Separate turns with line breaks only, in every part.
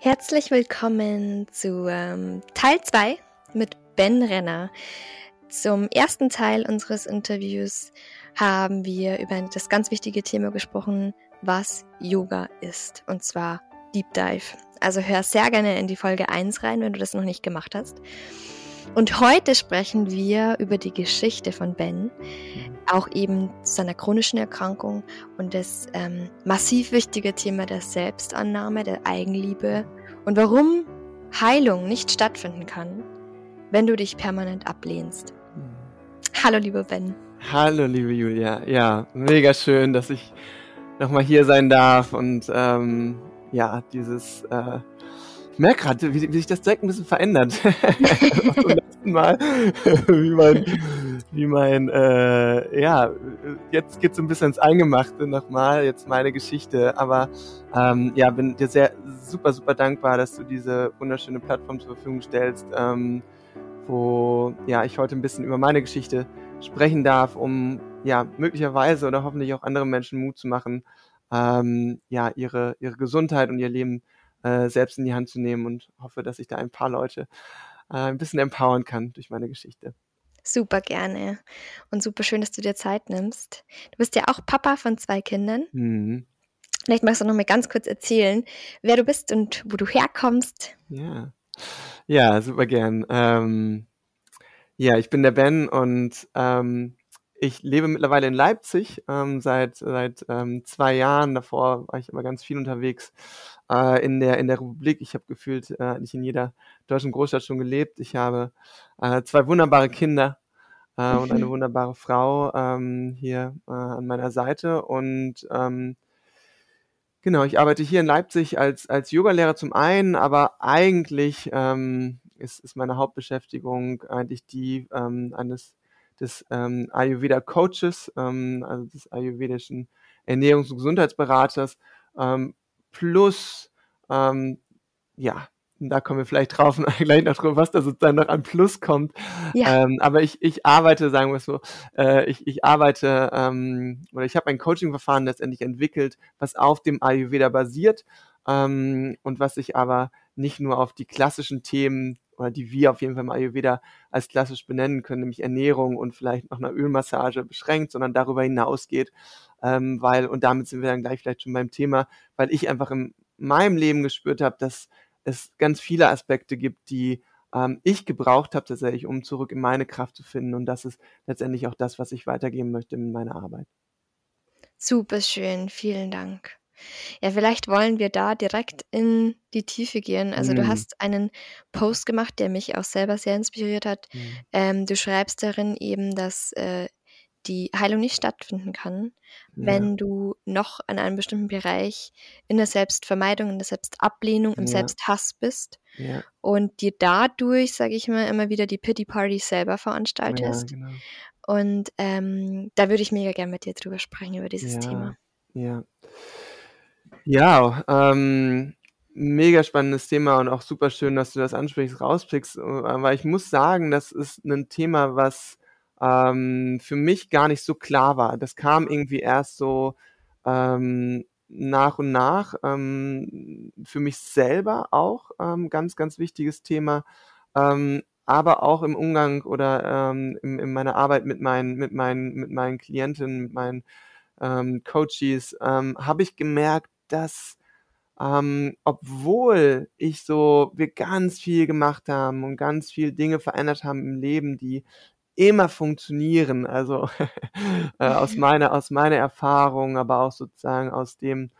Herzlich willkommen zu ähm, Teil 2 mit Ben Renner. Zum ersten Teil unseres Interviews haben wir über das ganz wichtige Thema gesprochen, was Yoga ist. Und zwar Deep Dive. Also hör sehr gerne in die Folge 1 rein, wenn du das noch nicht gemacht hast. Und heute sprechen wir über die Geschichte von Ben, auch eben seiner chronischen Erkrankung und das ähm, massiv wichtige Thema der Selbstannahme, der Eigenliebe und warum Heilung nicht stattfinden kann, wenn du dich permanent ablehnst. Hallo, lieber Ben.
Hallo, liebe Julia. Ja, mega schön, dass ich nochmal hier sein darf und ähm, ja, dieses äh, ich merke gerade, wie, wie, sich das direkt ein bisschen verändert. Zum letzten Mal, wie mein, wie mein, äh, ja, jetzt geht's ein bisschen ins Eingemachte nochmal, jetzt meine Geschichte. Aber ähm, ja, bin dir sehr super, super dankbar, dass du diese wunderschöne Plattform zur Verfügung stellst, ähm, wo ja ich heute ein bisschen über meine Geschichte sprechen darf, um ja möglicherweise oder hoffentlich auch anderen Menschen Mut zu machen, ähm, ja ihre ihre Gesundheit und ihr Leben äh, selbst in die Hand zu nehmen und hoffe, dass ich da ein paar Leute äh, ein bisschen empowern kann durch meine Geschichte.
Super gerne und super schön, dass du dir Zeit nimmst. Du bist ja auch Papa von zwei Kindern. Mhm. Vielleicht magst du noch mal ganz kurz erzählen, wer du bist und wo du herkommst.
Ja, ja super gern. Ähm, ja, ich bin der Ben und ähm, ich lebe mittlerweile in Leipzig ähm, seit, seit ähm, zwei Jahren. Davor war ich immer ganz viel unterwegs äh, in, der, in der Republik. Ich habe gefühlt äh, nicht in jeder deutschen Großstadt schon gelebt. Ich habe äh, zwei wunderbare Kinder äh, und eine wunderbare Frau ähm, hier äh, an meiner Seite. Und ähm, genau, ich arbeite hier in Leipzig als, als Yogalehrer zum einen, aber eigentlich ähm, ist, ist meine Hauptbeschäftigung eigentlich die ähm, eines des ähm, Ayurveda Coaches, ähm, also des ayurvedischen Ernährungs- und Gesundheitsberaters, ähm, plus, ähm, ja, da kommen wir vielleicht drauf gleich noch drauf, was da sozusagen noch an Plus kommt. Ja. Ähm, aber ich, ich arbeite, sagen wir es so, äh, ich, ich arbeite ähm, oder ich habe ein Coaching-Verfahren letztendlich entwickelt, was auf dem Ayurveda basiert ähm, und was sich aber nicht nur auf die klassischen Themen oder die wir auf jeden Fall im Ayurveda als klassisch benennen können, nämlich Ernährung und vielleicht noch eine Ölmassage beschränkt, sondern darüber hinausgeht, ähm, weil, und damit sind wir dann gleich vielleicht schon beim Thema, weil ich einfach in meinem Leben gespürt habe, dass es ganz viele Aspekte gibt, die ähm, ich gebraucht habe tatsächlich, um zurück in meine Kraft zu finden. Und das ist letztendlich auch das, was ich weitergeben möchte in meiner Arbeit.
Super schön, vielen Dank. Ja, vielleicht wollen wir da direkt in die Tiefe gehen. Also du mhm. hast einen Post gemacht, der mich auch selber sehr inspiriert hat. Mhm. Ähm, du schreibst darin eben, dass äh, die Heilung nicht stattfinden kann, ja. wenn du noch an einem bestimmten Bereich in der Selbstvermeidung, in der Selbstablehnung, im ja. Selbsthass bist ja. und dir dadurch, sage ich mal, immer wieder die Pity Party selber veranstaltest. Genau. Und ähm, da würde ich mega gerne mit dir drüber sprechen, über dieses Thema.
Ja. Ja, ähm, mega spannendes Thema und auch super schön, dass du das ansprichst, rauspickst, weil ich muss sagen, das ist ein Thema, was ähm, für mich gar nicht so klar war. Das kam irgendwie erst so ähm, nach und nach. Ähm, für mich selber auch ähm, ganz, ganz wichtiges Thema. Ähm, aber auch im Umgang oder ähm, in, in meiner Arbeit mit meinen, mit meinen, mit meinen Klientinnen, mit meinen Coaches, habe ich gemerkt, dass ähm, obwohl ich so, wir ganz viel gemacht haben und ganz viel Dinge verändert haben im Leben, die immer funktionieren, also äh, aus meiner, aus meiner Erfahrung, aber auch sozusagen aus dem,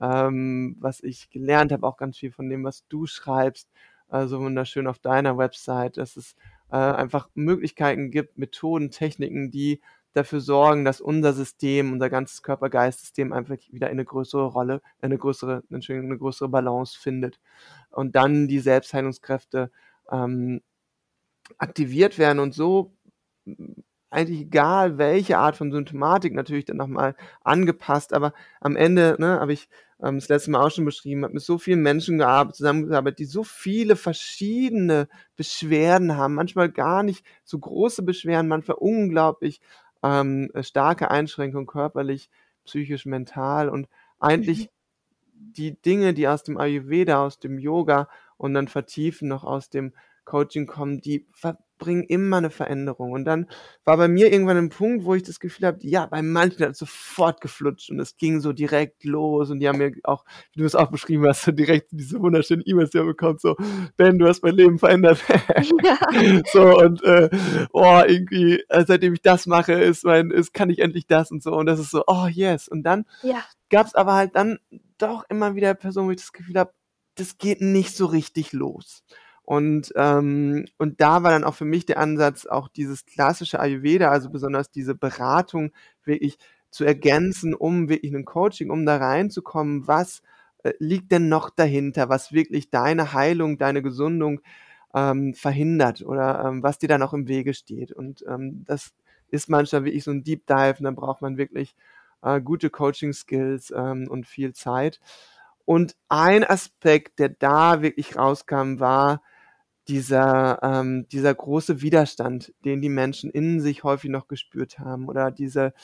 ähm, was ich gelernt habe, auch ganz viel von dem, was du schreibst, also wunderschön auf deiner Website, dass es äh, einfach Möglichkeiten gibt, Methoden, Techniken, die dafür sorgen, dass unser System, unser ganzes Körper-Geist-System einfach wieder eine größere Rolle, eine größere, Entschuldigung, eine größere Balance findet. Und dann die Selbstheilungskräfte ähm, aktiviert werden und so eigentlich egal, welche Art von Symptomatik natürlich dann nochmal angepasst, aber am Ende, ne, habe ich ähm, das letzte Mal auch schon beschrieben, habe mit so vielen Menschen gearbeitet, zusammengearbeitet, die so viele verschiedene Beschwerden haben, manchmal gar nicht so große Beschwerden, manchmal unglaublich ähm, starke Einschränkungen körperlich, psychisch, mental und eigentlich die Dinge, die aus dem Ayurveda, aus dem Yoga und dann vertiefen noch aus dem Coaching kommen, die bringen immer eine Veränderung. Und dann war bei mir irgendwann ein Punkt, wo ich das Gefühl habe, ja, bei manchen hat es sofort geflutscht und es ging so direkt los und die haben mir auch, wie du es auch beschrieben hast, so direkt diese wunderschönen E-Mails, die haben bekommen, so, Ben, du hast mein Leben verändert. Ja. so, und äh, oh, irgendwie, äh, seitdem ich das mache, ist mein, ist, kann ich endlich das und so. Und das ist so, oh yes. Und dann ja. gab es aber halt dann doch immer wieder Personen, wo ich das Gefühl habe, das geht nicht so richtig los. Und, ähm, und da war dann auch für mich der Ansatz, auch dieses klassische Ayurveda, also besonders diese Beratung wirklich zu ergänzen, um wirklich ein Coaching, um da reinzukommen, was äh, liegt denn noch dahinter, was wirklich deine Heilung, deine Gesundung ähm, verhindert oder ähm, was dir dann auch im Wege steht. Und ähm, das ist manchmal wirklich so ein Deep Dive und dann braucht man wirklich äh, gute Coaching-Skills ähm, und viel Zeit. Und ein Aspekt, der da wirklich rauskam, war, dieser, ähm, dieser große Widerstand, den die Menschen in sich häufig noch gespürt haben oder diese,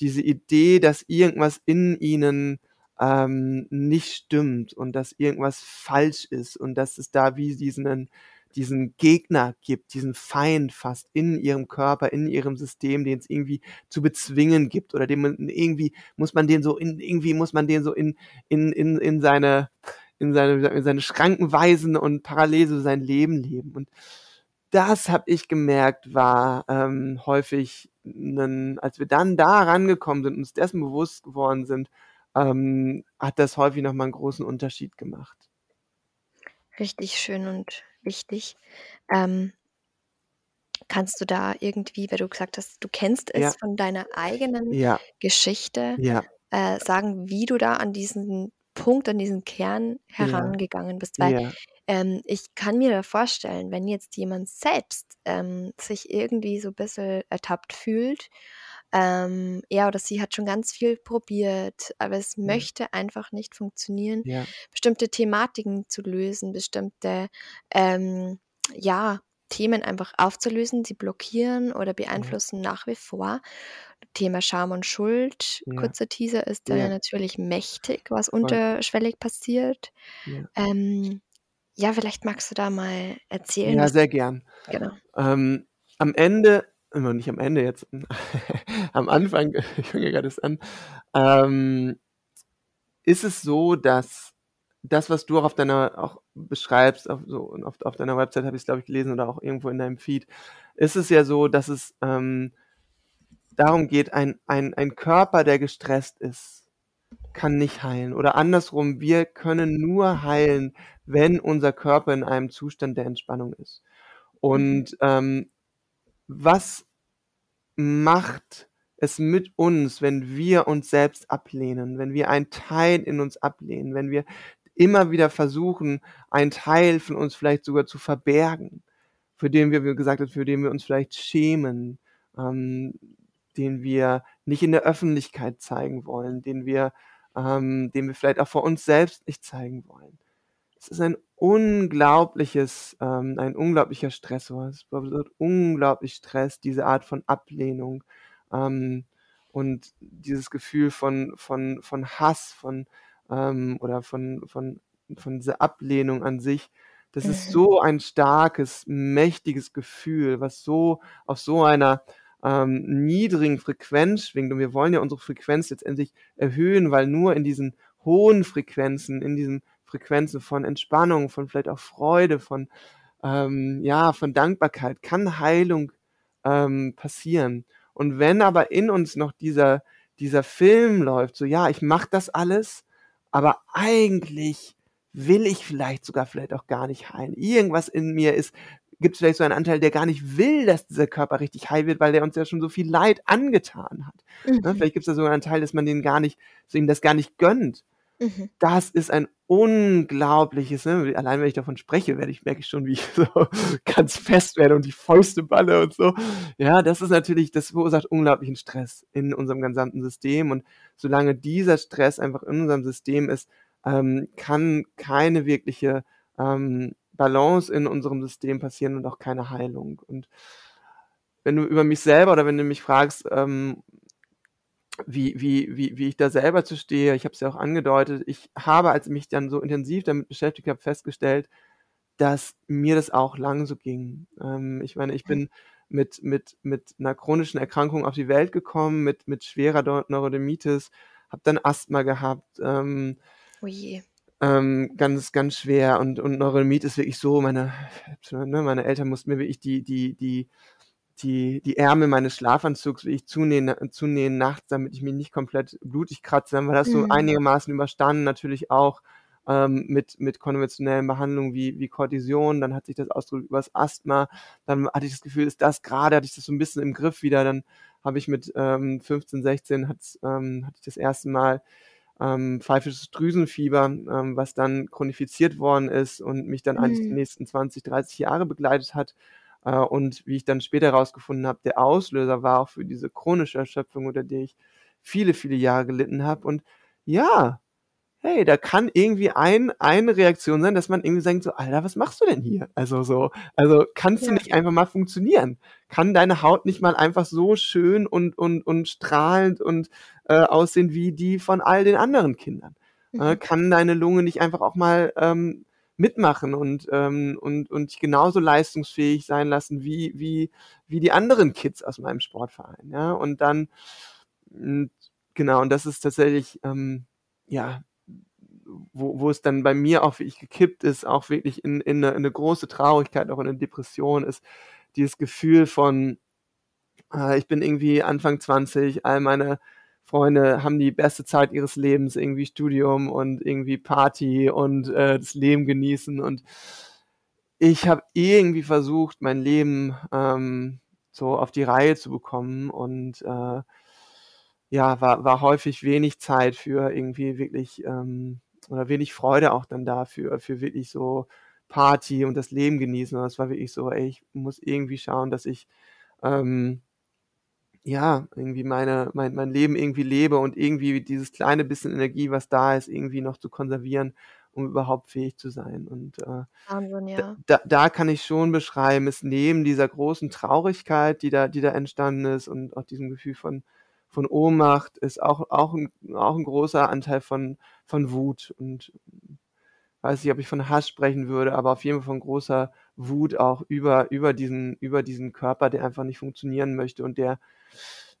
diese Idee, dass irgendwas in ihnen ähm, nicht stimmt und dass irgendwas falsch ist und dass es da wie diesen, diesen Gegner gibt, diesen Feind fast in ihrem Körper, in ihrem System, den es irgendwie zu bezwingen gibt oder dem irgendwie muss man den so in, irgendwie muss man den so in, in, in, in seine, in seine, in seine Schranken weisen und parallel so sein Leben leben. Und das habe ich gemerkt, war ähm, häufig, ein, als wir dann da rangekommen sind und uns dessen bewusst geworden sind, ähm, hat das häufig nochmal einen großen Unterschied gemacht.
Richtig schön und wichtig. Ähm, kannst du da irgendwie, weil du gesagt hast, du kennst es ja. von deiner eigenen ja. Geschichte, ja. Äh, sagen, wie du da an diesen Punkt, an diesen Kern herangegangen bist. Weil ja. ähm, ich kann mir vorstellen, wenn jetzt jemand selbst ähm, sich irgendwie so ein bisschen ertappt fühlt, ähm, er oder sie hat schon ganz viel probiert, aber es ja. möchte einfach nicht funktionieren, ja. bestimmte Thematiken zu lösen, bestimmte ähm, ja, Themen einfach aufzulösen, sie blockieren oder beeinflussen ja. nach wie vor. Thema Scham und Schuld, ja. kurzer Teaser, ist da ja. natürlich mächtig, was Voll. unterschwellig passiert. Ja. Ähm, ja, vielleicht magst du da mal erzählen.
Ja, sehr gern. Genau. Ähm, am Ende, immer nicht am Ende jetzt, am Anfang, ich fange gerade an, ähm, ist es so, dass das, was du auch auf deiner, auch beschreibst, auf, so, auf, auf deiner Website habe ich es, glaube ich, gelesen oder auch irgendwo in deinem Feed, ist es ja so, dass es ähm, darum geht, ein, ein, ein Körper, der gestresst ist, kann nicht heilen. Oder andersrum, wir können nur heilen, wenn unser Körper in einem Zustand der Entspannung ist. Und mhm. ähm, was macht es mit uns, wenn wir uns selbst ablehnen, wenn wir einen Teil in uns ablehnen, wenn wir immer wieder versuchen, einen Teil von uns vielleicht sogar zu verbergen, für den wir, wie gesagt für den wir uns vielleicht schämen, ähm, den wir nicht in der Öffentlichkeit zeigen wollen, den wir, ähm, den wir vielleicht auch vor uns selbst nicht zeigen wollen. Es ist ein unglaubliches, ähm, ein unglaublicher Stressor. Es wird unglaublich Stress, diese Art von Ablehnung ähm, und dieses Gefühl von, von, von Hass, von, ähm, oder von, von, von dieser Ablehnung an sich. Das ist mhm. so ein starkes, mächtiges Gefühl, was so auf so einer ähm, niedrigen Frequenz schwingt. Und wir wollen ja unsere Frequenz letztendlich erhöhen, weil nur in diesen hohen Frequenzen, in diesen Frequenzen von Entspannung, von vielleicht auch Freude, von ähm, ja, von Dankbarkeit kann Heilung ähm, passieren. Und wenn aber in uns noch dieser dieser Film läuft, so ja, ich mache das alles, aber eigentlich will ich vielleicht sogar vielleicht auch gar nicht heilen. Irgendwas in mir ist, gibt es vielleicht so einen Anteil, der gar nicht will, dass dieser Körper richtig heil wird, weil der uns ja schon so viel Leid angetan hat. Ne, mhm. Vielleicht gibt es da so einen Teil, dass man den gar nicht, so ihm das gar nicht gönnt. Mhm. Das ist ein unglaubliches, ne? allein wenn ich davon spreche, werde ich, merke ich schon, wie ich so ganz fest werde und die Fäuste balle und so. Ja, das ist natürlich, das verursacht unglaublichen Stress in unserem gesamten System und solange dieser Stress einfach in unserem System ist, ähm, kann keine wirkliche ähm, Balance in unserem System passieren und auch keine Heilung. Und wenn du über mich selber oder wenn du mich fragst, ähm, wie, wie, wie, wie ich da selber zu stehe. Ich habe es ja auch angedeutet. Ich habe, als ich mich dann so intensiv damit beschäftigt habe, festgestellt, dass mir das auch lang so ging. Ähm, ich meine, ich bin mit, mit, mit einer chronischen Erkrankung auf die Welt gekommen, mit, mit schwerer Neurodermitis, habe dann Asthma gehabt. Ähm,
oh je.
Ähm, ganz, ganz schwer und, und Neurodermit ist wirklich so, meine, ne, meine Eltern mussten mir wirklich die, die, die, die, die Ärmel meines Schlafanzugs wirklich zunähen, zunähen nachts, damit ich mich nicht komplett blutig kratze. Dann war das so mhm. einigermaßen überstanden, natürlich auch ähm, mit, mit konventionellen Behandlungen wie, wie Cortison. Dann hat sich das ausgedrückt über das Asthma. Dann hatte ich das Gefühl, ist das gerade, hatte ich das so ein bisschen im Griff wieder. Dann habe ich mit ähm, 15, 16 hat's, ähm, hatte ich das erste Mal ähm, pfeifisches Drüsenfieber, ähm, was dann chronifiziert worden ist und mich dann mhm. eigentlich die nächsten 20, 30 Jahre begleitet hat. Äh, und wie ich dann später herausgefunden habe, der Auslöser war auch für diese chronische Erschöpfung, unter der ich viele, viele Jahre gelitten habe. Und ja, hey, da kann irgendwie ein, eine Reaktion sein, dass man irgendwie sagt so, Alter, was machst du denn hier? Also so, also kannst ja. du nicht einfach mal funktionieren? Kann deine Haut nicht mal einfach so schön und, und, und strahlend und äh, aussehen wie die von all den anderen Kindern? Äh, mhm. Äh, kann deine Lunge nicht einfach auch mal ähm, mitmachen und, ähm, und, und genauso leistungsfähig sein lassen wie, wie, wie die anderen Kids aus meinem Sportverein, ja? Und dann, hm, genau, und das ist tatsächlich, ähm, ja, wo, wo es dann bei mir auch wirklich gekippt ist, auch wirklich in, in, eine, in eine große Traurigkeit, auch in eine Depression ist, dieses Gefühl von, äh, ich bin irgendwie Anfang 20, all meine Freunde haben die beste Zeit ihres Lebens, irgendwie Studium und irgendwie Party und äh, das Leben genießen und ich habe irgendwie versucht, mein Leben ähm, so auf die Reihe zu bekommen und äh, ja, war, war häufig wenig Zeit für irgendwie wirklich ähm, oder wenig Freude auch dann dafür, für wirklich so Party und das Leben genießen. Und das war wirklich so, ey, ich muss irgendwie schauen, dass ich ähm, ja, irgendwie meine, mein, mein Leben irgendwie lebe und irgendwie dieses kleine bisschen Energie, was da ist, irgendwie noch zu konservieren, um überhaupt fähig zu sein. Und äh,
Wahnsinn, ja.
da, da kann ich schon beschreiben, ist neben dieser großen Traurigkeit, die da, die da entstanden ist und auch diesem Gefühl von, von Ohnmacht ist auch, auch, ein, auch ein großer Anteil von, von Wut. Und weiß nicht, ob ich von Hass sprechen würde, aber auf jeden Fall von großer Wut auch über, über, diesen, über diesen Körper, der einfach nicht funktionieren möchte und der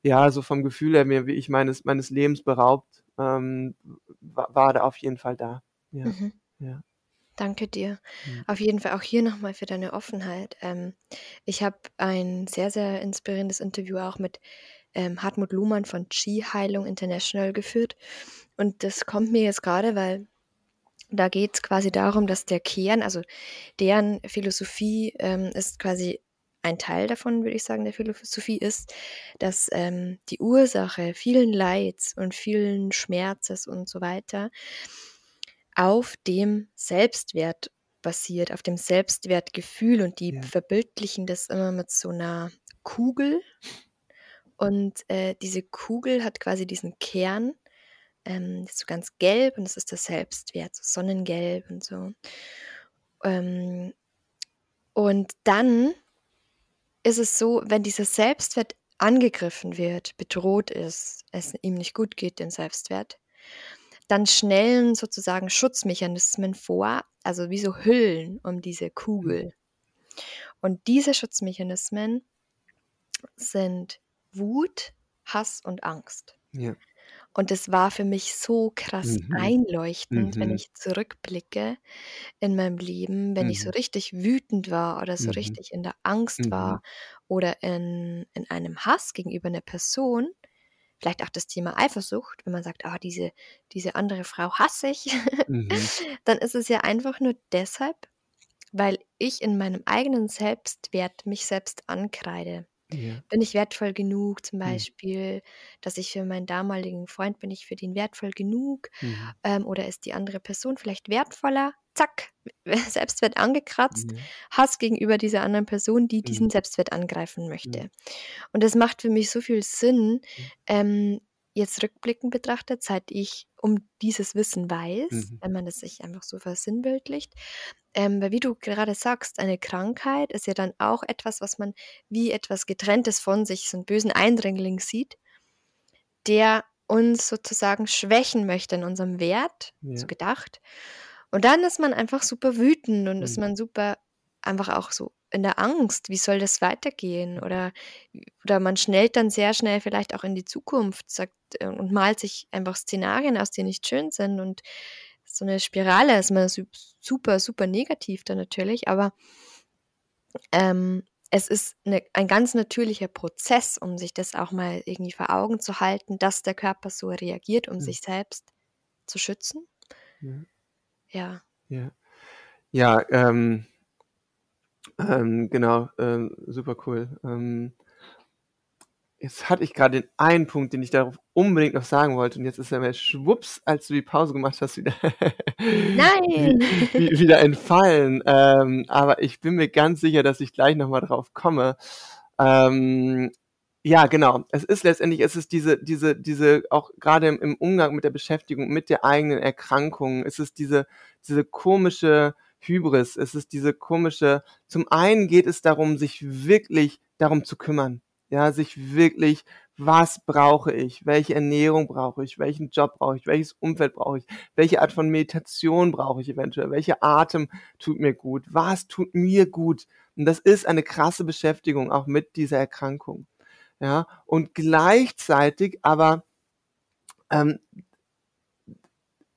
ja so vom Gefühl her mir, wie ich meines, meines Lebens beraubt, ähm, war, war da auf jeden Fall da. Ja. Mhm. ja.
Danke dir. Mhm. Auf jeden Fall auch hier nochmal für deine Offenheit. Ähm, ich habe ein sehr, sehr inspirierendes Interview auch mit ähm, Hartmut Luhmann von Chi Heilung International geführt. Und das kommt mir jetzt gerade, weil da geht es quasi darum, dass der Kern, also deren Philosophie ähm, ist quasi ein Teil davon, würde ich sagen, der Philosophie ist, dass ähm, die Ursache vielen Leids und vielen Schmerzes und so weiter auf dem Selbstwert basiert, auf dem Selbstwertgefühl und die ja. verbildlichen das immer mit so einer Kugel, und äh, diese Kugel hat quasi diesen Kern, ähm, ist so ganz gelb und das ist das Selbstwert, so Sonnengelb und so. Ähm, und dann ist es so, wenn dieser Selbstwert angegriffen wird, bedroht ist, es ihm nicht gut geht, den Selbstwert, dann schnellen sozusagen Schutzmechanismen vor, also wie so Hüllen um diese Kugel. Mhm. Und diese Schutzmechanismen sind Wut, Hass und Angst.
Ja.
Und es war für mich so krass Mhm. einleuchtend, wenn mhm. ich zurückblicke in meinem Leben, wenn ich so mhm. richtig wütend war oder so Mhm. richtig in der Angst Mhm. war oder in in einem Hass gegenüber einer Person. Vielleicht auch das Thema Eifersucht, wenn man sagt: „Ah, diese diese andere Frau hasse ich.“ Mhm. Dann ist es ja einfach nur deshalb, weil ich in meinem eigenen Selbstwert mich selbst ankreide.
Ja.
Bin ich wertvoll genug zum
Mhm.
Beispiel, dass ich für meinen damaligen Freund bin ich für den wertvoll genug, Mhm. ähm, oder ist die andere Person vielleicht wertvoller? Zack, Selbstwert angekratzt,
Ja.
Hass gegenüber dieser anderen Person, die diesen
Mhm.
Selbstwert angreifen
Mhm.
möchte. Und das macht für mich so viel Sinn,
Mhm.
ähm, jetzt rückblickend betrachtet, seit ich um dieses Wissen weiß,
Mhm.
wenn man das sich einfach so versinnbildlicht. Ähm, weil wie du gerade sagst, eine Krankheit ist ja dann auch etwas, was man wie etwas Getrenntes von sich, so einen bösen Eindringling sieht, der uns sozusagen schwächen möchte in unserem Wert,
Ja.
so gedacht. Und dann ist man einfach super wütend und ist
Mhm.
man super einfach auch so in der Angst. Wie soll das weitergehen? Oder oder man schnellt dann sehr schnell vielleicht auch in die Zukunft, sagt äh, und malt sich einfach Szenarien aus, die nicht schön sind und so 'ne Spirale ist man sup super, super negativ dann natürlich, aber ähm, es ist 'ne ein ganz natürlicher Prozess, um sich das auch mal irgendwie vor Augen zu halten, dass der Körper so reagiert, um
Mhm.
sich selbst zu schützen.
Ja.
Ja.
Ja. Ja, ähm ähm, genau, ähm, super cool. Ähm jetzt hatte ich grade den einen Punkt, den ich darauf unbedingt noch sagen wollte und jetzt ist er mir schwupps, als du die Pause gemacht hast, wieder
Nein.
wi wi wieder entfallen. Ähm, aber ich bin mir ganz sicher, dass ich gleich noch mal drauf komme. Ähm, ja, genau. Es ist letztendlich es ist diese diese diese auch grade im im Umgang mit der Beschäftigung mit der eigenen Erkrankung, es ist diese diese komische Hybris. Es ist diese komische zum einen geht es darum, sich wirklich darum zu kümmern, ja, sich wirklich: „Was brauche ich? Welche Ernährung brauche ich? Welchen Job brauche ich? Welches Umfeld brauche ich? Welche Art von Meditation brauche ich eventuell? Welcher Atem tut mir gut? Was tut mir gut?“ Und das ist eine krasse Beschäftigung auch mit dieser Erkrankung, ja? Und gleichzeitig aber ähm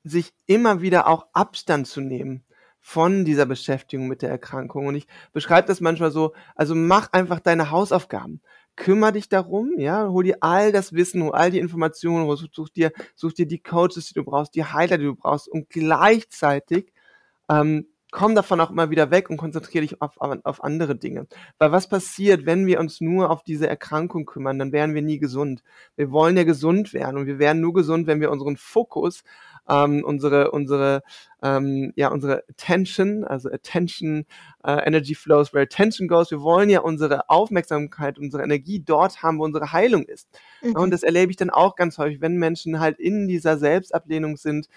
sich immer wieder auch Abstand zu nehmen von dieser Beschäftigung mit der Erkrankung. Und ich beschreibe das manchmal so: „Also, mach einfach deine Hausaufgaben. Kümmere dich darum, ja, hol dir all das Wissen, hol all die Informationen such dir such dir die Coaches, die du brauchst, die Heiler, die du brauchst und gleichzeitig, ähm, komm davon auch immer wieder weg und konzentriere dich auf auf andere Dinge.“ Weil was passiert, wenn wir uns nur auf diese Erkrankung kümmern, dann werden wir nie gesund. Wir wollen ja gesund werden und wir werden nur gesund, wenn wir unseren Fokus, ähm, unsere unsere, ähm ja, unsere Attention, also Attention, äh, Energy flows where attention goes. Wir wollen ja unsere Aufmerksamkeit, unsere Energie dort haben, wo unsere Heilung ist. Ja, und
Mhm.
das erlebe ich dann auch ganz häufig, wenn Menschen halt in dieser Selbstablehnung sind,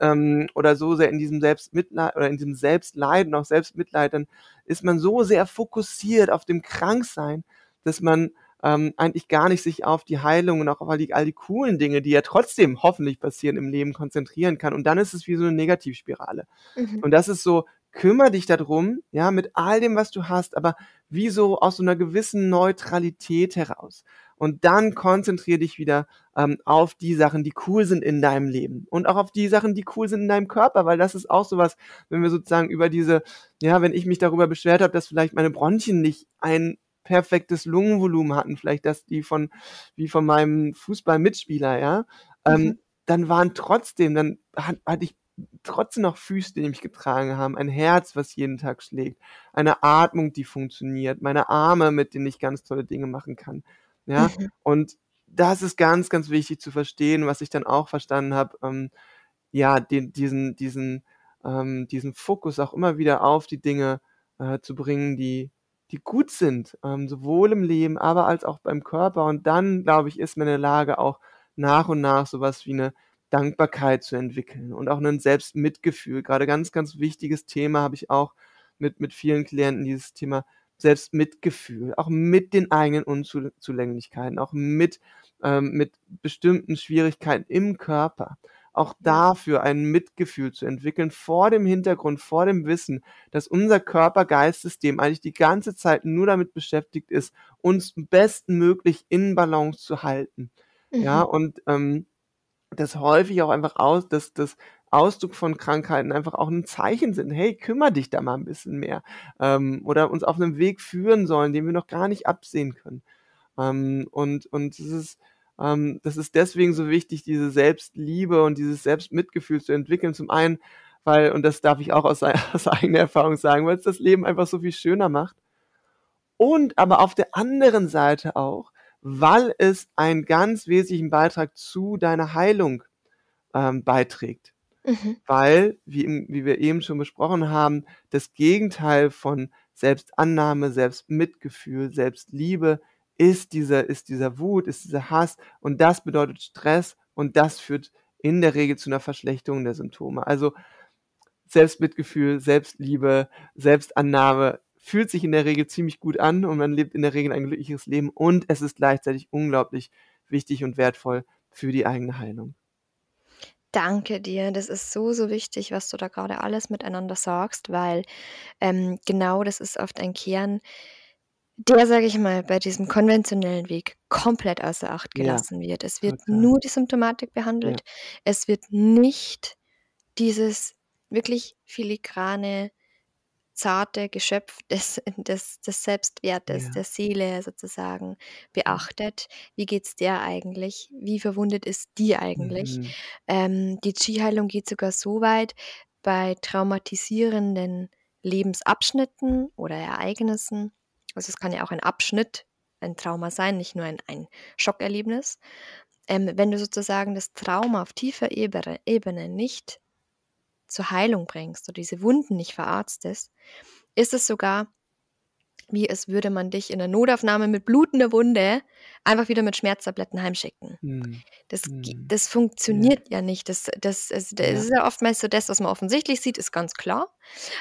ähm, oder so sehr in diesem Selbstmitlei oder in diesem Selbstleid und auch Selbstmitleid, dann ist man so sehr fokussiert auf dem Kranksein, dass man, ähm, eigentlich gar nicht sich auf die Heilung und auch auf all die all die coolen Dinge, die ja trotzdem hoffentlich passieren im Leben, konzentrieren kann. Und dann ist es wie so 'ne Negativspirale.
Mhm.
Und das ist so, kümmere dich da drum, ja, mit all dem, was du hast, aber wie so aus so 'ner gewissen Neutralität heraus. Und dann konzentriere dich wieder, ähm, auf die Sachen, die cool sind in deinem Leben und auch auf die Sachen, die cool sind in deinem Körper, weil das ist auch so was, wenn wir sozusagen über diese ja, wenn ich mich darüber beschwert habe, dass vielleicht meine Bronchien nicht ein perfektes Lungenvolumen hatten, vielleicht das die von wie von meinem Fußballmitspieler, ja,
Mhm.
ähm, dann waren trotzdem dann hat hatte ich trotzdem noch Füße, die mich getragen haben, ein Herz, was jeden Tag schlägt, eine Atmung, die funktioniert, meine Arme, mit denen ich ganz tolle Dinge machen kann, ja?
Mhm.
Und das ist ganz, ganz wichtig zu verstehen, was ich dann auch verstanden habe, ähm, ja, den diesen diesen ähm, diesen Fokus auch immer wieder auf die Dinge, äh, zu bringen, die die gut sind, ähm, sowohl im Leben, aber als auch beim Körper. Und dann, glaube ich, ist man in der Lage, auch nach und nach so was wie 'ne Dankbarkeit zu entwickeln und auch 'nen Selbstmitgefühl. Grade ganz, ganz wichtiges Thema habe ich auch mit mit vielen Klienten, dieses Thema Selbstmitgefühl, auch mit den eigenen Unzul Zulänglichkeiten, auch mit ähm, mit bestimmten Schwierigkeiten im Körper. Auch
Ja.
dafür ein Mitgefühl zu entwickeln vor dem Hintergrund, vor dem Wissen, dass unser Körper-Geist-System eigentlich die ganze Zeit nur damit beschäftigt ist, uns bestmöglich in Balance zu halten, ja?
Mhm.
Und, ähm, dass häufig auch einfach aus dass das Ausdruck von Krankheiten einfach auch 'n Zeichen sind: „Hey, kümmere dich da mal 'n bisschen mehr“, ähm, oder uns auf 'nem Weg führen sollen, den wir noch gar nicht absehen können. Ähm, und und das ist ähm, das ist deswegen so wichtig, diese Selbstliebe und dieses Selbstmitgefühl zu entwickeln. Zum einen, weil und das darf ich auch aus aus eigener Erfahrung sagen, weil's das Leben einfach so viel schöner macht. Und aber auf der anderen Seite auch, weil es einen ganz wesentlichen Beitrag zu deiner Heilung, ähm, beiträgt.
Mhm.
Weil, wie wie wir eben schon besprochen haben, das Gegenteil von Selbstannahme, Selbstmitgefühl, Selbstliebe ist dieser ist dieser Wut, ist dieser Hass und das bedeutet Stress und das führt in der Regel zu 'ner Verschlechterung der Symptome. Also, Selbstmitgefühl, Selbstliebe, Selbstannahme fühlt sich in der Regel ziemlich gut an und man lebt in der Regel ein glücklicheres Leben und es ist gleichzeitig unglaublich wichtig und wertvoll für die eigene Heilung.
Danke dir. Das ist so, so wichtig, was du da gerade alles miteinander sagst, weil ähm, genau das ist oft ein Kern, der, sage ich mal, bei diesem konventionellen Weg komplett außer Acht
Ja,
gelassen wird. Es wird
total.
nur die Symptomatik
Ja.
behandelt. Es wird nicht dieses wirklich filigrane, zarte Geschöpf des, des, des Selbstwertes,
Ja.
der Seele sozusagen beachtet. Wie geht's der eigentlich? Wie verwundet ist die eigentlich?
Mhm.
Ähm, die Qi-Heilung geht sogar so weit, bei traumatisierenden Lebensabschnitten oder Ereignissen, also es kann ja auch ein Abschnitt, ein Trauma sein, nicht nur ein, ein Schockerlebnis, ähm, wenn du sozusagen das Trauma auf tiefer Ebene, Ebene nicht zur Heilung bringst oder diese Wunden nicht verarztest, ist es sogar wie als würde man dich in der Notaufnahme mit blutender Wunde einfach wieder mit Schmerztabletten heimschicken.
Mhm.
Das,
Mhm.
das funktioniert ja nicht. Das, das, es, das
Ja.
ist ja oftmals so, das, was man offensichtlich sieht, ist ganz klar.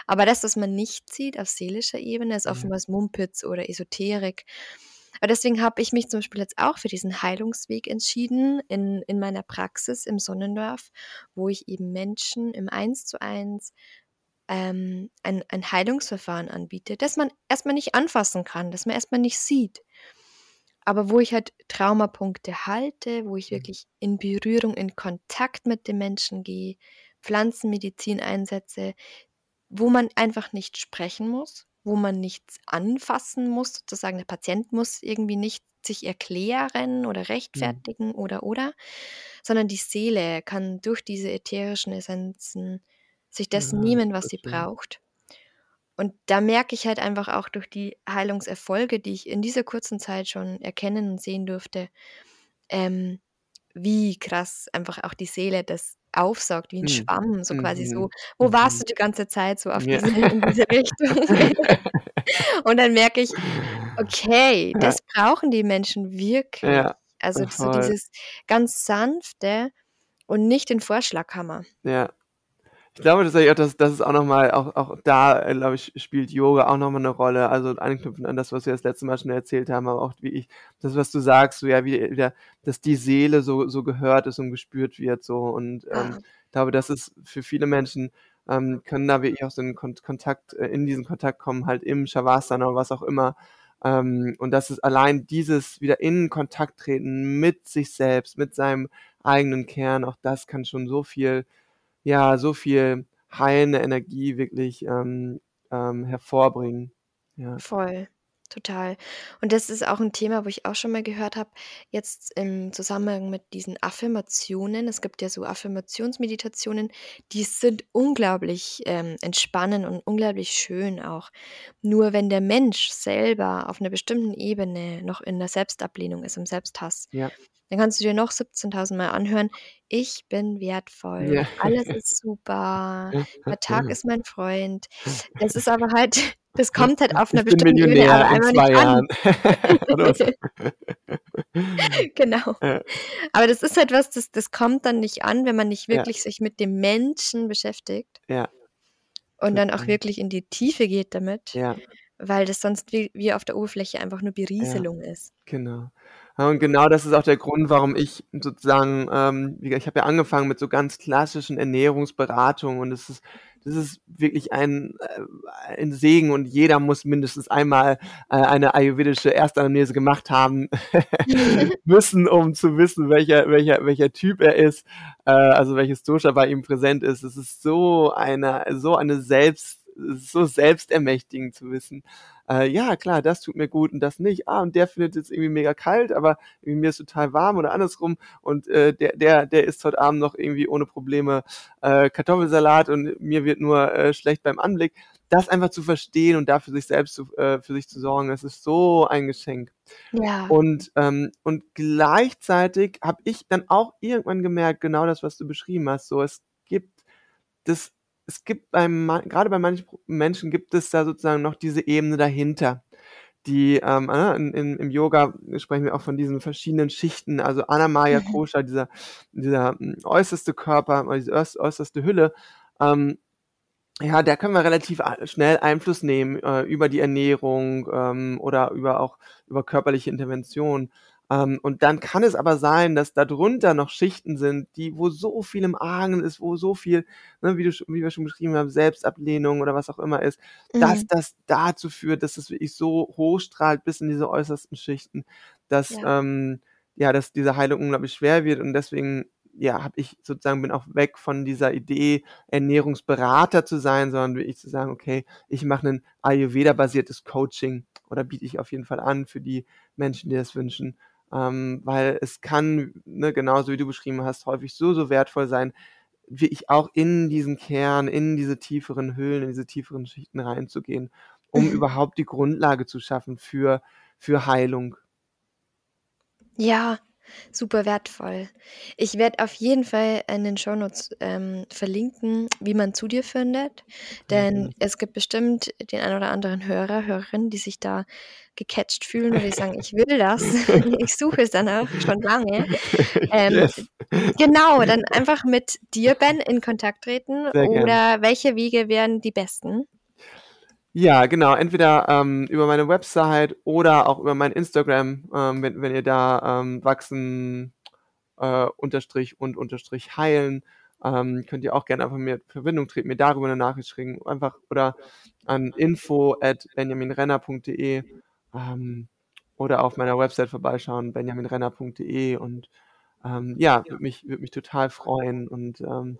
Aber das, was man nicht sieht auf seelischer Ebene, ist
Ja.
oftmals Mumpitz oder Esoterik. Aber deswegen habe ich mich zum Beispiel jetzt auch für diesen Heilungsweg entschieden in, in meiner Praxis im Sonnendorf, wo ich eben Menschen im Eins zu eins ähm, ein, ein Heilungsverfahren anbiete, das man erstmal nicht anfassen kann, das man erstmal nicht sieht. Aber wo ich halt Traumapunkte halte, wo ich
Mhm.
wirklich in Berührung, in Kontakt mit dem Menschen gehe, Pflanzenmedizin einsetze, wo man einfach nicht sprechen muss, wo man nichts anfassen muss, sozusagen der Patient muss irgendwie nicht sich erklären oder
Mhm.
rechtfertigen oder oder, sondern die Seele kann durch diese ätherischen Essenzen sich dessen
Ja,
nehmen, was sie
schön.
braucht. Und da merke ich halt einfach auch durch die Heilungserfolge, die ich in dieser kurzen Zeit schon erkennen und sehen durfte, ähm, wie krass einfach auch die Seele das aufsaugt, wie ein
Mhm.
Schwamm, so quasi so,
Mhm.
wo warst du
Mhm.
die ganze Zeit so auf
Ja.
diese, in diese Richtung? Und dann merke ich, okay,
Ja.
das brauchen die Menschen wirklich.
Ja,
Also so dieses ganz sanfte und nicht den Vorschlaghammer.
Ja. Ich glaube tatsächlich auch, dass das ist auch noch mal auch auch da, glaube ich, spielt Yoga auch noch mal 'ne Rolle. Also, anknüpfend an das, was wir das letzte Mal schon erzählt haben, aber auch wie ich das, was du sagst, so ja, wie wieder dass die Seele so so gehört ist und gespürt wird so und, ähm,
Ja.
ich glaube, das ist für viele Menschen, ähm, können da wirklich auch so in Kon Kontakt äh, in diesen Kontakt kommen, halt im Shavasana oder was auch immer. Ähm, und das ist allein dieses wieder in Kontakt treten mit sich selbst, mit seinem eigenen Kern, auch das kann schon so viel ja, so viel heilende Energie wirklich, ähm, ähm, hervorbringen. Ja.
Voll, total. Und das ist auch ein Thema, wo ich auch schon mal gehört habe, jetzt im Zusammenhang mit diesen Affirmationen. Es gibt ja so Affirmationsmeditationen, die sind unglaublich, ähm, entspannend und unglaublich schön auch. Nur wenn der Mensch selber auf 'ner bestimmten Ebene noch in der Selbstablehnung ist, im Selbsthass,
Ja.
dann kannst du dir noch 17.000 Mal anhören: „Ich bin wertvoll,
Ja.
alles ist super, der Tag ist mein Freund.“ Das ist aber halt das kommt halt auf 'ner
Ich bin
bestimmten Ebene aber
Millionär in 2
nicht an.
Jahren. So.
Genau.
Ja.
Aber das ist halt was, das das kommt dann nicht an, wenn man nicht
Ja.
wirklich sich mit dem Menschen beschäftigt
Ja.
und dann auch
Total.
wirklich in die Tiefe geht damit,
Ja.
weil das sonst wie wie auf der Oberfläche einfach nur
Ja.
Berieselung ist.
Genau. Ja, und genau das ist auch der Grund, warum ich sozusagen, ähm ich habe ja angefangen mit so ganz klassischen Ernährungsberatungen und das ist das ist wirklich ein äh, ein Segen und jeder muss mindestens einmal, äh, eine ayurvedische Erstanamnese gemacht haben müssen, um zu wissen, welcher welcher welcher Typ er ist, äh, also welches Dosha bei ihm präsent ist. Es ist so eine so eine selbst so selbstermächtigend zu wissen, äh, ja klar, das tut mir gut und das nicht. Ah, und der findet jetzt irgendwie mega kalt, aber mir ist total warm oder andersrum und, äh, der der der isst heute Abend noch irgendwie ohne Probleme, äh, Kartoffelsalat und mir wird nur, äh, schlecht beim Anblick. Das einfach zu verstehen und da für sich selbst zu äh, für sich zu sorgen, das ist so ein Geschenk.
Ja.
Und, ähm und gleichzeitig habe ich dann auch irgendwann gemerkt, genau das, was du beschrieben hast, so es gibt das es gibt bei ma grade bei manchen Menschen gibt es da sozusagen noch diese Ebene dahinter, die, ähm, äh, in in im Yoga sprechen wir auch von diesen verschiedenen Schichten, also Anamaya
Mhm.
Kosha, dieser dieser, hm, äußerste Körper oder diese äuß äußerste Hülle, ähm, ja, da können wir relativ a schnell Einfluss nehmen, äh, über die Ernährung, ähm, oder über auch über körperliche Intervention. Ähm, und dann kann es aber sein, dass darunter noch Schichten sind, die, wo so viel im Argen ist, wo so viel, ne, wie, du, wie wir schon beschrieben haben, Selbstablehnung oder was auch immer ist, mhm. dass das dazu führt, dass es wirklich so hochstrahlt bis in diese äußersten Schichten, dass, ja. Ähm, ja, dass diese Heilung unglaublich schwer wird und deswegen ja, habe ich sozusagen bin auch weg von dieser Idee, Ernährungsberater zu sein, sondern wirklich zu sagen, okay, ich mache ein Ayurveda-basiertes Coaching oder biete ich auf jeden Fall an für die Menschen, die das wünschen. Ähm, weil es kann, ne, genauso wie du beschrieben hast, häufig so, so wertvoll sein, wie ich auch in diesen Kern, in diese tieferen Höhlen, in diese tieferen Schichten reinzugehen, um überhaupt die Grundlage zu schaffen für, für Heilung.
Ja, Super wertvoll. Ich werde auf jeden Fall in den Shownotes ähm, verlinken, wie man zu dir findet. Denn mhm. es gibt bestimmt den ein oder anderen Hörer, Hörerinnen, die sich da gecatcht fühlen und die sagen, ich will das. ich suche es danach schon lange. Ähm, yes. Genau, dann einfach mit dir, Ben, in Kontakt treten. Oder welche Wege wären die besten?
Ja, genau. Entweder ähm, über meine Website oder auch über mein Instagram, ähm, wenn, wenn ihr da ähm, wachsen äh, unterstrich und unterstrich heilen, ähm, könnt ihr auch gerne einfach mit Verbindung treten, mir darüber eine Nachricht schicken, einfach oder an info at benjaminrenner.de ähm, oder auf meiner Website vorbeischauen, benjaminrenner.de und ähm, ja, würde mich, würd mich total freuen. Und ähm,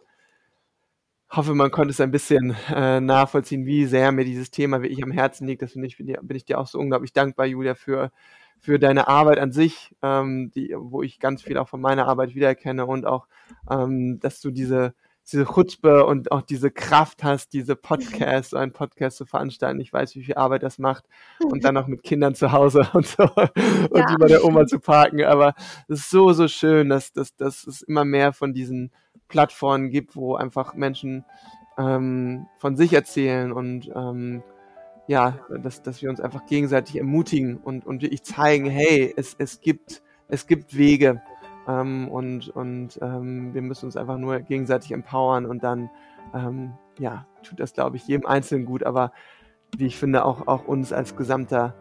hoffe, man konnte es ein bisschen äh, nachvollziehen, wie sehr mir dieses Thema wirklich am Herzen liegt. Deswegen bin ich, bin ich dir auch so unglaublich dankbar, Julia, für, für deine Arbeit an sich, ähm, die, wo ich ganz viel auch von meiner Arbeit wiedererkenne und auch, ähm, dass du diese, diese Chutzpe und auch diese Kraft hast, diese Podcasts, so einen Podcast zu veranstalten. Ich weiß, wie viel Arbeit das macht und dann noch mit Kindern zu Hause und so und ja. die bei der Oma zu parken. Aber es ist so, so schön, dass, dass, dass es immer mehr von diesen Plattformen gibt, wo einfach Menschen ähm, von sich erzählen und ähm, ja, dass, dass wir uns einfach gegenseitig ermutigen und, und wirklich zeigen, hey, es, es gibt, es gibt Wege. Ähm, und, und ähm, wir müssen uns einfach nur gegenseitig empowern und dann ähm, ja, tut das, glaube ich, jedem Einzelnen gut, aber wie ich finde, auch, auch uns als gesamter,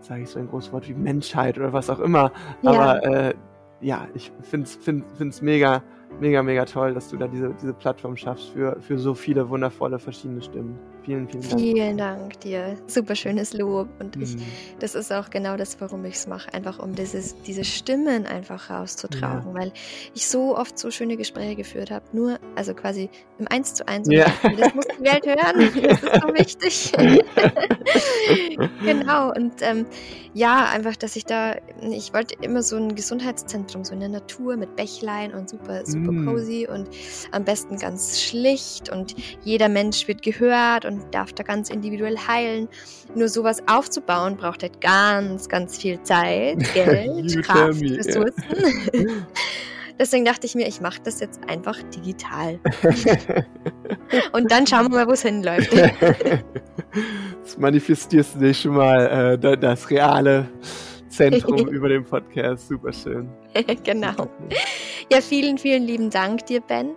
sage ich so ein großes Wort wie Menschheit oder was auch immer, ja. aber äh, ja, ich finde es find, find's mega, mega, mega toll, dass du da diese, diese Plattform schaffst für, für so viele wundervolle verschiedene Stimmen. Vielen, vielen Dank.
Vielen Dank dir. Super schönes Lob. Und ich, mhm. das ist auch genau das, warum ich es mache. Einfach um dieses, diese Stimmen einfach rauszutragen. Ja. Weil ich so oft so schöne Gespräche geführt habe. Nur, also quasi im Eins zu eins. Ja. Das muss die Welt hören. Das ist so wichtig. genau. Und ähm, ja, einfach, dass ich da, ich wollte immer so ein Gesundheitszentrum, so in der Natur mit Bächlein und super, super mm. cozy und am besten ganz schlicht und jeder Mensch wird gehört und darf da ganz individuell heilen. Nur sowas aufzubauen braucht halt ganz, ganz viel Zeit, Geld, Kraft, Ressourcen. Deswegen dachte ich mir, ich mache das jetzt einfach digital. Und dann schauen wir mal, wo es hinläuft.
Das manifestierst du dir schon mal äh, das reale Zentrum über den Podcast. Super schön.
genau. Ja, vielen, vielen lieben Dank dir, Ben.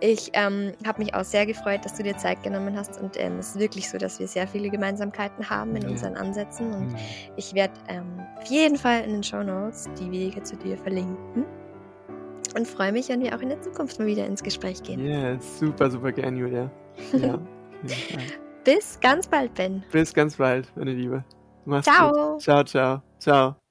Ich ähm, habe mich auch sehr gefreut, dass du dir Zeit genommen hast und ähm, es ist wirklich so, dass wir sehr viele Gemeinsamkeiten haben in unseren Ansätzen und ja. ich werde ähm, auf jeden Fall in den Show Notes die Wege zu dir verlinken und freue mich, wenn wir auch in der Zukunft mal wieder ins Gespräch gehen.
Ja, yeah, super, super gern, Julia. Ja,
Bis ganz bald, Ben.
Bis ganz bald, meine Liebe.
Mach's ciao.
Gut. Ciao, ciao, ciao.